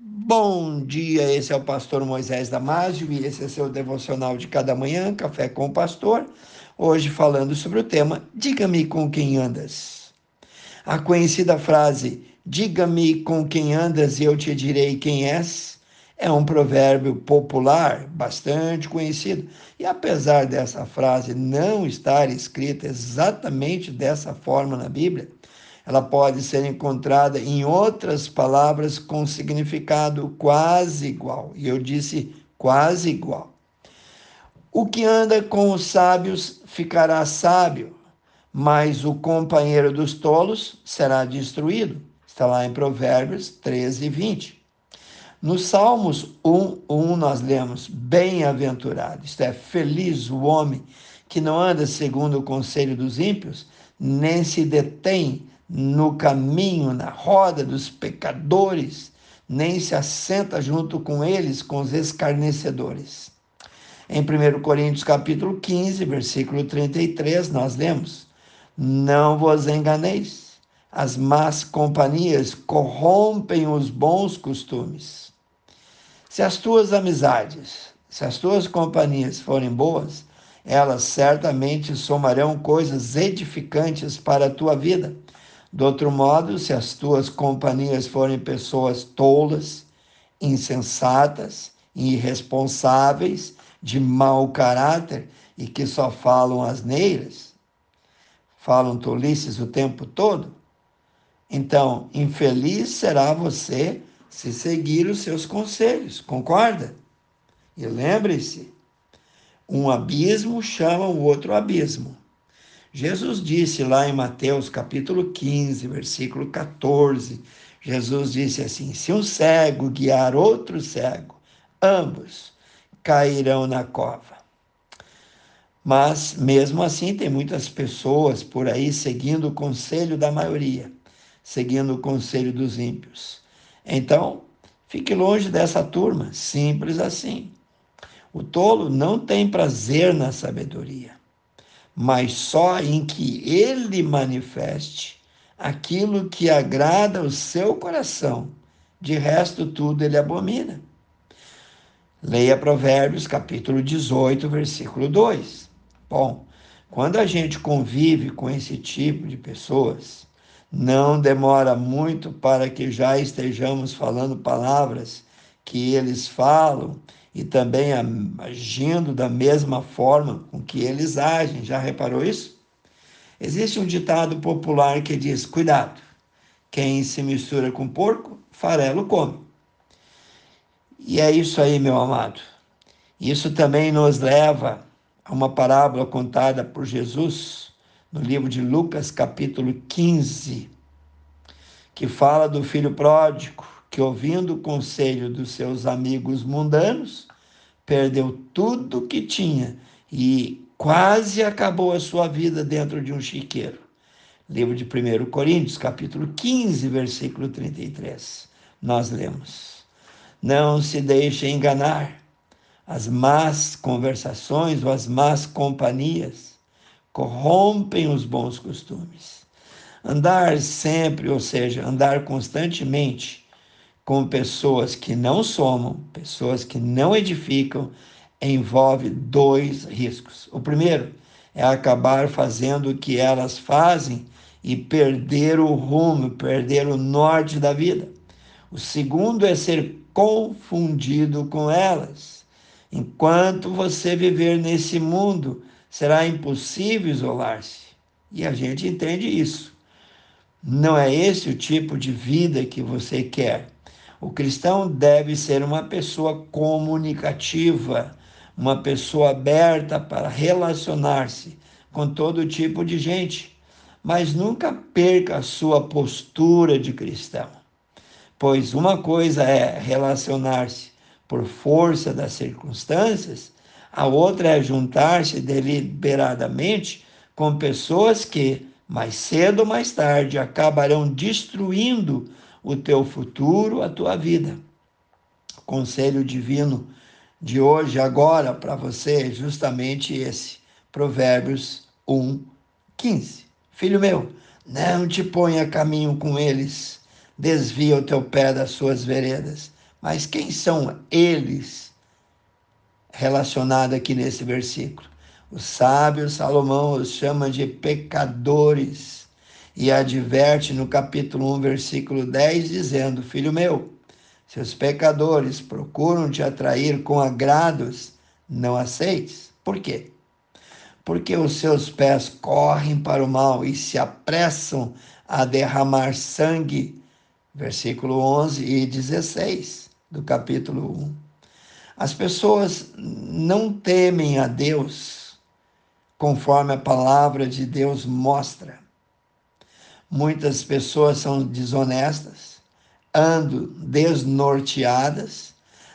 Bom dia, esse é o pastor Moisés Damásio e esse é seu devocional de cada manhã, Café com o Pastor. Hoje falando sobre o tema Diga-me com quem andas. A conhecida frase Diga-me com quem andas e eu te direi quem és é um provérbio popular bastante conhecido. E apesar dessa frase não estar escrita exatamente dessa forma na Bíblia, ela pode ser encontrada em outras palavras com significado quase igual. E eu disse quase igual. O que anda com os sábios ficará sábio, mas o companheiro dos tolos será destruído. Está lá em Provérbios 13, 20. No Salmos 1, 1 nós lemos: Bem-aventurado, isto é, feliz o homem que não anda segundo o conselho dos ímpios, nem se detém no caminho, na roda dos pecadores, nem se assenta junto com eles, com os escarnecedores. Em 1 Coríntios capítulo 15, versículo 33, nós lemos: Não vos enganeis, as más companhias corrompem os bons costumes. Se as tuas amizades, se as tuas companhias forem boas, elas certamente somarão coisas edificantes para a tua vida do outro modo, se as tuas companhias forem pessoas tolas, insensatas, irresponsáveis, de mau caráter e que só falam asneiras, falam tolices o tempo todo, então infeliz será você se seguir os seus conselhos, concorda? E lembre-se, um abismo chama o outro abismo. Jesus disse lá em Mateus capítulo 15, versículo 14, Jesus disse assim: Se um cego guiar outro cego, ambos cairão na cova. Mas, mesmo assim, tem muitas pessoas por aí seguindo o conselho da maioria, seguindo o conselho dos ímpios. Então, fique longe dessa turma, simples assim. O tolo não tem prazer na sabedoria mas só em que ele manifeste aquilo que agrada o seu coração. De resto, tudo ele abomina. Leia Provérbios, capítulo 18, versículo 2. Bom, quando a gente convive com esse tipo de pessoas, não demora muito para que já estejamos falando palavras que eles falam e também agindo da mesma forma com que eles agem. Já reparou isso? Existe um ditado popular que diz: cuidado, quem se mistura com porco, farelo come. E é isso aí, meu amado. Isso também nos leva a uma parábola contada por Jesus no livro de Lucas, capítulo 15, que fala do filho pródigo que, ouvindo o conselho dos seus amigos mundanos, perdeu tudo que tinha e quase acabou a sua vida dentro de um chiqueiro. Livro de 1 Coríntios, capítulo 15, versículo 33. Nós lemos: Não se deixe enganar. As más conversações ou as más companhias corrompem os bons costumes. Andar sempre, ou seja, andar constantemente com pessoas que não somam, pessoas que não edificam, envolve dois riscos. O primeiro é acabar fazendo o que elas fazem e perder o rumo, perder o norte da vida. O segundo é ser confundido com elas. Enquanto você viver nesse mundo, será impossível isolar-se. E a gente entende isso. Não é esse o tipo de vida que você quer. O cristão deve ser uma pessoa comunicativa, uma pessoa aberta para relacionar-se com todo tipo de gente, mas nunca perca a sua postura de cristão. Pois uma coisa é relacionar-se por força das circunstâncias, a outra é juntar-se deliberadamente com pessoas que, mais cedo ou mais tarde, acabarão destruindo o teu futuro, a tua vida. O conselho divino de hoje, agora, para você é justamente esse. Provérbios 1, 15. Filho meu, não te ponha caminho com eles, desvia o teu pé das suas veredas, Mas quem são eles relacionados aqui nesse versículo? O sábio Salomão os chama de pecadores e adverte no capítulo 1, versículo 10, dizendo: Filho meu, se os pecadores procuram te atrair com agrados, não aceites. Por quê? Porque os seus pés correm para o mal e se apressam a derramar sangue. Versículo 11 e 16 do capítulo 1. As pessoas não temem a Deus conforme a palavra de Deus mostra. Muitas pessoas são desonestas, andam desnorteadas.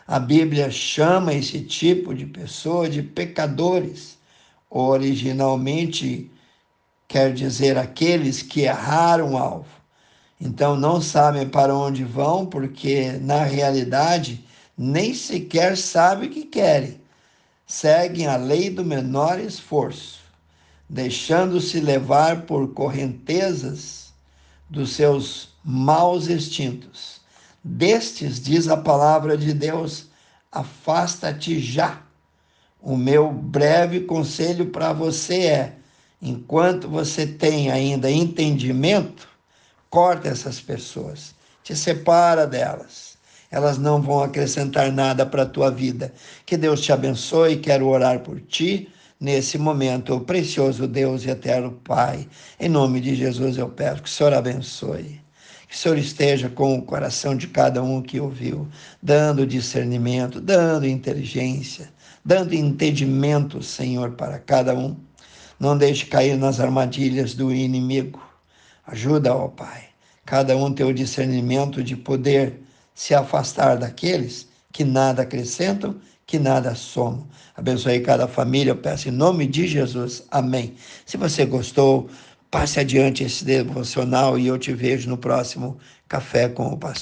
A Bíblia chama esse tipo de pessoa de pecadores. Originalmente quer dizer aqueles que erraram o alvo. Então não sabem para onde vão, porque na realidade nem sequer sabem o que querem. Seguem a lei do menor esforço, deixando-se levar por correntezas dos seus maus instintos. Destes, diz a palavra de Deus, afasta-te já. O meu breve conselho para você é: enquanto você tem ainda entendimento, corta essas pessoas, te separa delas. Elas não vão acrescentar nada para a tua vida. Que Deus te abençoe. Quero orar por ti nesse momento, precioso Deus e eterno Pai. Em nome de Jesus eu peço que o Senhor abençoe. Que o Senhor esteja com o coração de cada um que ouviu, dando discernimento, dando inteligência, dando entendimento, Senhor, para cada um. Não deixe cair nas armadilhas do inimigo. Ajuda, ó Pai, cada um ter o discernimento de poder se afastar daqueles que nada acrescentam que nada somos. Abençoe cada família, eu peço em nome de Jesus. Amém. Se você gostou, passe adiante esse devocional e eu te vejo no próximo Café com o Pastor.